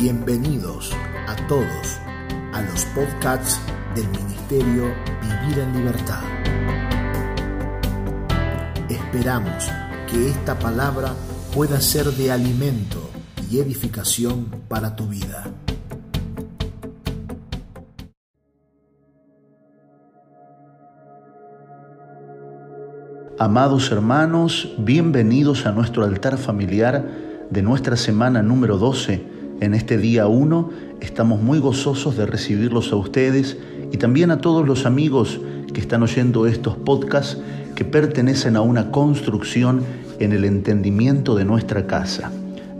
Bienvenidos a todos a los podcasts del Ministerio Vivir en Libertad. Esperamos que esta palabra pueda ser de alimento y edificación para tu vida. Amados hermanos, bienvenidos a nuestro altar familiar de nuestra semana número 12 en este día 1 estamos muy gozosos de recibirlos a ustedes y también a todos los amigos que están oyendo estos podcasts que pertenecen a una construcción en el entendimiento de nuestra casa.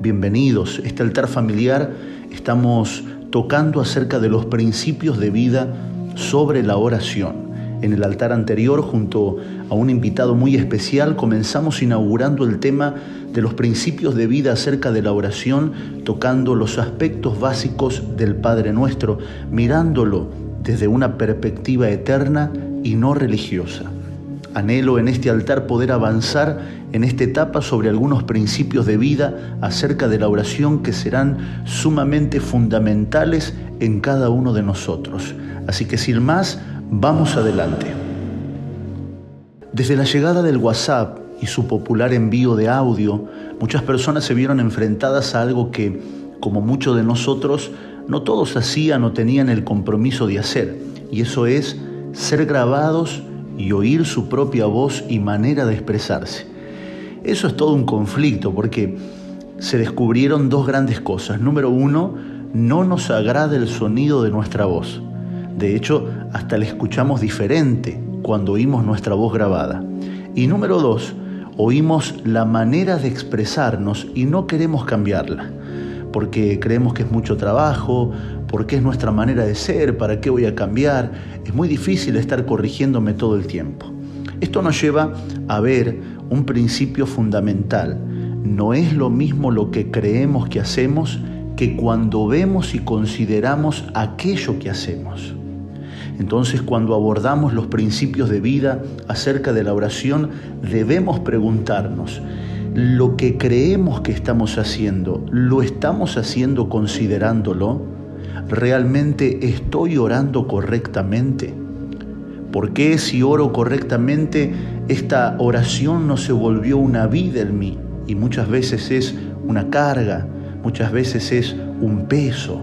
Bienvenidos, este altar familiar estamos tocando acerca de los principios de vida sobre la oración en el altar anterior junto a un invitado muy especial comenzamos inaugurando el tema de los principios de vida acerca de la oración, tocando los aspectos básicos del Padre Nuestro, mirándolo desde una perspectiva eterna y no religiosa. Anhelo en este altar poder avanzar en esta etapa sobre algunos principios de vida acerca de la oración que serán sumamente fundamentales en cada uno de nosotros. Así que sin más, Vamos adelante. Desde la llegada del WhatsApp y su popular envío de audio, muchas personas se vieron enfrentadas a algo que, como muchos de nosotros, no todos hacían o tenían el compromiso de hacer, y eso es ser grabados y oír su propia voz y manera de expresarse. Eso es todo un conflicto porque se descubrieron dos grandes cosas. Número uno, no nos agrada el sonido de nuestra voz. De hecho, hasta le escuchamos diferente cuando oímos nuestra voz grabada. Y número dos, oímos la manera de expresarnos y no queremos cambiarla, porque creemos que es mucho trabajo, porque es nuestra manera de ser, ¿para qué voy a cambiar? Es muy difícil estar corrigiéndome todo el tiempo. Esto nos lleva a ver un principio fundamental. No es lo mismo lo que creemos que hacemos que cuando vemos y consideramos aquello que hacemos. Entonces cuando abordamos los principios de vida acerca de la oración, debemos preguntarnos, ¿lo que creemos que estamos haciendo, lo estamos haciendo considerándolo? ¿Realmente estoy orando correctamente? ¿Por qué si oro correctamente esta oración no se volvió una vida en mí? Y muchas veces es una carga, muchas veces es un peso.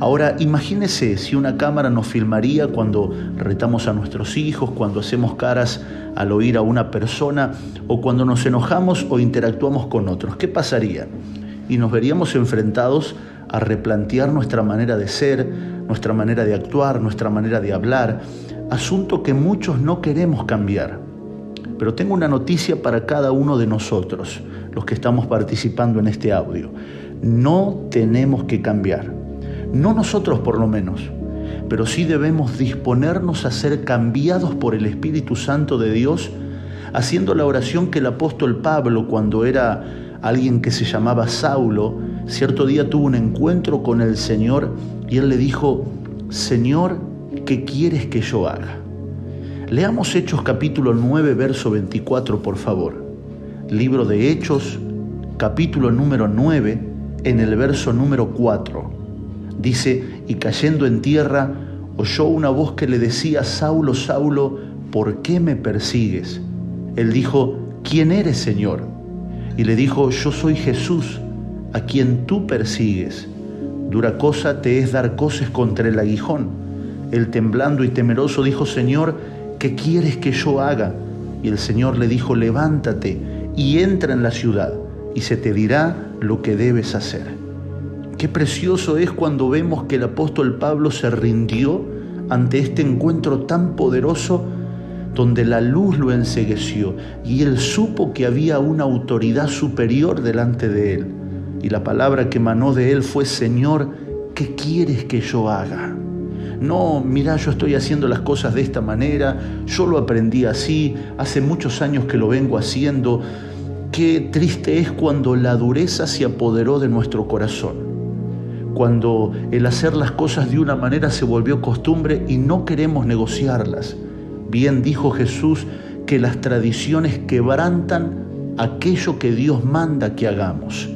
Ahora, imagínese si una cámara nos filmaría cuando retamos a nuestros hijos, cuando hacemos caras al oír a una persona o cuando nos enojamos o interactuamos con otros. ¿Qué pasaría? Y nos veríamos enfrentados a replantear nuestra manera de ser, nuestra manera de actuar, nuestra manera de hablar, asunto que muchos no queremos cambiar. Pero tengo una noticia para cada uno de nosotros, los que estamos participando en este audio. No tenemos que cambiar. No nosotros por lo menos, pero sí debemos disponernos a ser cambiados por el Espíritu Santo de Dios, haciendo la oración que el apóstol Pablo, cuando era alguien que se llamaba Saulo, cierto día tuvo un encuentro con el Señor y él le dijo, Señor, ¿qué quieres que yo haga? Leamos Hechos capítulo 9, verso 24, por favor. Libro de Hechos, capítulo número 9, en el verso número 4. Dice, y cayendo en tierra, oyó una voz que le decía, Saulo, Saulo, ¿por qué me persigues? Él dijo, ¿quién eres, Señor? Y le dijo, yo soy Jesús, a quien tú persigues. Dura cosa te es dar cosas contra el aguijón. Él temblando y temeroso dijo, Señor, ¿qué quieres que yo haga? Y el Señor le dijo, levántate y entra en la ciudad, y se te dirá lo que debes hacer. Qué precioso es cuando vemos que el apóstol Pablo se rindió ante este encuentro tan poderoso donde la luz lo ensegueció y él supo que había una autoridad superior delante de él. Y la palabra que emanó de él fue, Señor, ¿qué quieres que yo haga? No, mira, yo estoy haciendo las cosas de esta manera, yo lo aprendí así, hace muchos años que lo vengo haciendo. Qué triste es cuando la dureza se apoderó de nuestro corazón cuando el hacer las cosas de una manera se volvió costumbre y no queremos negociarlas. Bien dijo Jesús que las tradiciones quebrantan aquello que Dios manda que hagamos.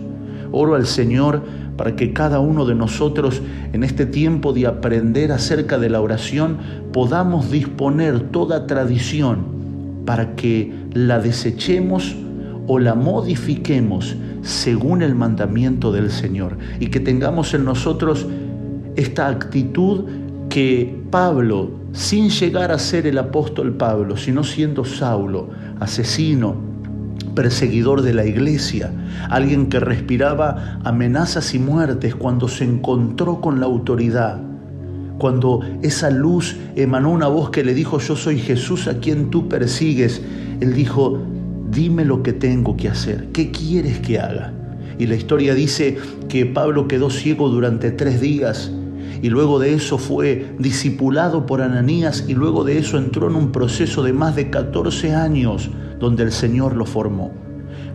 Oro al Señor para que cada uno de nosotros en este tiempo de aprender acerca de la oración podamos disponer toda tradición para que la desechemos o la modifiquemos según el mandamiento del Señor y que tengamos en nosotros esta actitud que Pablo, sin llegar a ser el apóstol Pablo, sino siendo Saulo, asesino, perseguidor de la iglesia, alguien que respiraba amenazas y muertes cuando se encontró con la autoridad, cuando esa luz emanó una voz que le dijo, yo soy Jesús a quien tú persigues, él dijo, dime lo que tengo que hacer, ¿qué quieres que haga? Y la historia dice que Pablo quedó ciego durante tres días y luego de eso fue discipulado por Ananías y luego de eso entró en un proceso de más de 14 años donde el Señor lo formó.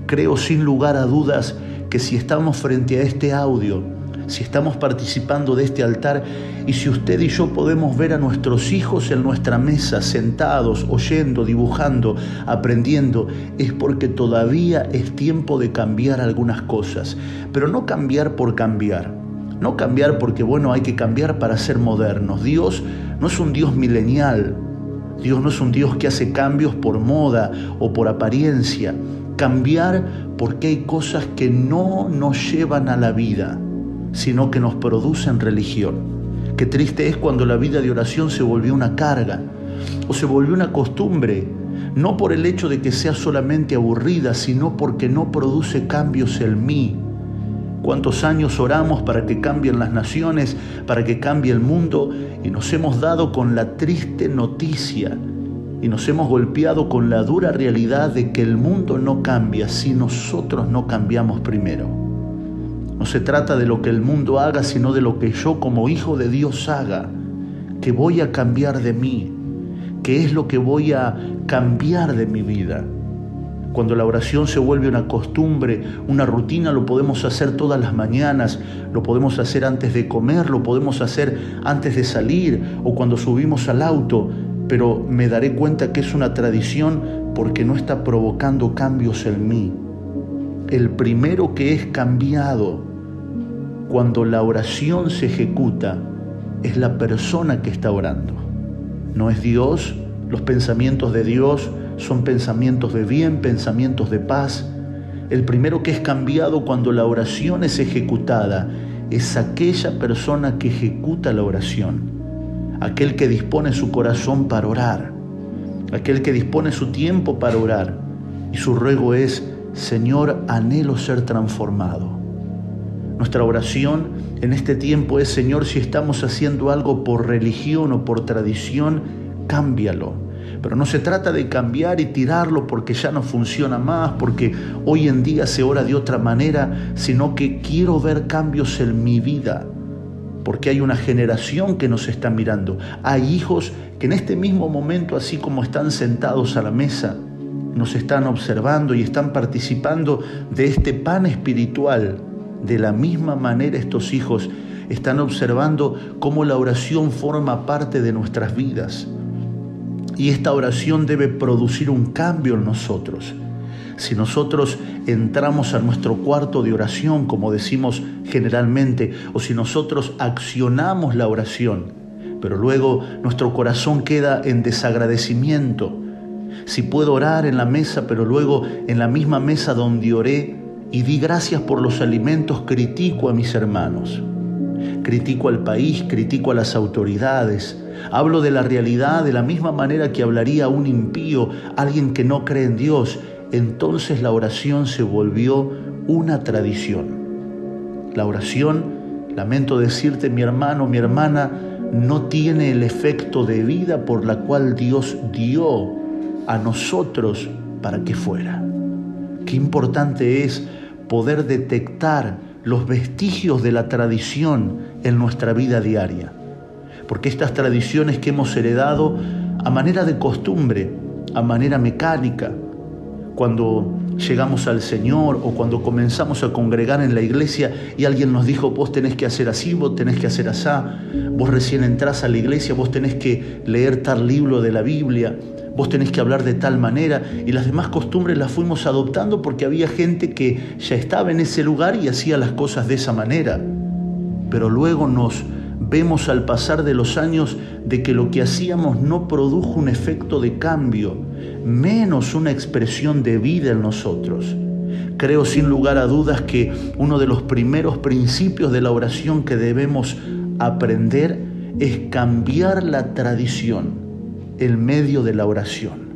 Creo sin lugar a dudas que si estamos frente a este audio, si estamos participando de este altar y si usted y yo podemos ver a nuestros hijos en nuestra mesa, sentados, oyendo, dibujando, aprendiendo, es porque todavía es tiempo de cambiar algunas cosas, pero no cambiar por cambiar. No cambiar porque, bueno, hay que cambiar para ser modernos. Dios no es un Dios milenial, Dios no es un Dios que hace cambios por moda o por apariencia. Cambiar porque hay cosas que no nos llevan a la vida, sino que nos producen religión. Qué triste es cuando la vida de oración se volvió una carga o se volvió una costumbre, no por el hecho de que sea solamente aburrida, sino porque no produce cambios en mí, cuántos años oramos para que cambien las naciones, para que cambie el mundo, y nos hemos dado con la triste noticia y nos hemos golpeado con la dura realidad de que el mundo no cambia si nosotros no cambiamos primero. No se trata de lo que el mundo haga, sino de lo que yo como hijo de Dios haga, que voy a cambiar de mí, que es lo que voy a cambiar de mi vida. Cuando la oración se vuelve una costumbre, una rutina, lo podemos hacer todas las mañanas, lo podemos hacer antes de comer, lo podemos hacer antes de salir o cuando subimos al auto, pero me daré cuenta que es una tradición porque no está provocando cambios en mí. El primero que es cambiado cuando la oración se ejecuta es la persona que está orando. No es Dios, los pensamientos de Dios, son pensamientos de bien, pensamientos de paz. El primero que es cambiado cuando la oración es ejecutada es aquella persona que ejecuta la oración, aquel que dispone su corazón para orar, aquel que dispone su tiempo para orar. Y su ruego es, Señor, anhelo ser transformado. Nuestra oración en este tiempo es, Señor, si estamos haciendo algo por religión o por tradición, cámbialo pero no se trata de cambiar y tirarlo porque ya no funciona más, porque hoy en día se ora de otra manera, sino que quiero ver cambios en mi vida, porque hay una generación que nos está mirando. Hay hijos que en este mismo momento, así como están sentados a la mesa, nos están observando y están participando de este pan espiritual. De la misma manera estos hijos están observando cómo la oración forma parte de nuestras vidas. Y esta oración debe producir un cambio en nosotros. Si nosotros entramos a nuestro cuarto de oración, como decimos generalmente, o si nosotros accionamos la oración, pero luego nuestro corazón queda en desagradecimiento, si puedo orar en la mesa, pero luego en la misma mesa donde oré y di gracias por los alimentos, critico a mis hermanos, critico al país, critico a las autoridades, Hablo de la realidad de la misma manera que hablaría un impío, alguien que no cree en Dios. Entonces la oración se volvió una tradición. La oración, lamento decirte mi hermano, mi hermana, no tiene el efecto de vida por la cual Dios dio a nosotros para que fuera. Qué importante es poder detectar los vestigios de la tradición en nuestra vida diaria. Porque estas tradiciones que hemos heredado a manera de costumbre, a manera mecánica, cuando llegamos al Señor o cuando comenzamos a congregar en la iglesia y alguien nos dijo, vos tenés que hacer así, vos tenés que hacer así, vos recién entrás a la iglesia, vos tenés que leer tal libro de la Biblia, vos tenés que hablar de tal manera y las demás costumbres las fuimos adoptando porque había gente que ya estaba en ese lugar y hacía las cosas de esa manera. pero luego nos vemos al pasar de los años de que lo que hacíamos no produjo un efecto de cambio, menos una expresión de vida en nosotros. Creo sin lugar a dudas que uno de los primeros principios de la oración que debemos aprender es cambiar la tradición, el medio de la oración.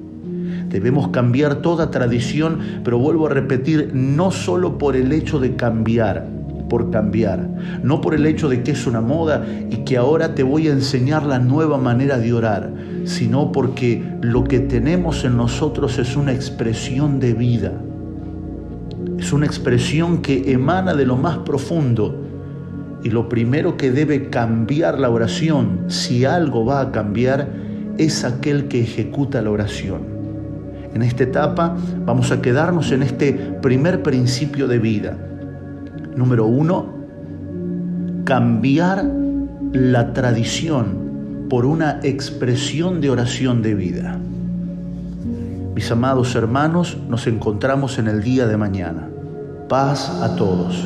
Debemos cambiar toda tradición, pero vuelvo a repetir, no solo por el hecho de cambiar, por cambiar, no por el hecho de que es una moda y que ahora te voy a enseñar la nueva manera de orar, sino porque lo que tenemos en nosotros es una expresión de vida, es una expresión que emana de lo más profundo y lo primero que debe cambiar la oración, si algo va a cambiar, es aquel que ejecuta la oración. En esta etapa vamos a quedarnos en este primer principio de vida. Número uno, cambiar la tradición por una expresión de oración de vida. Mis amados hermanos, nos encontramos en el día de mañana. Paz a todos.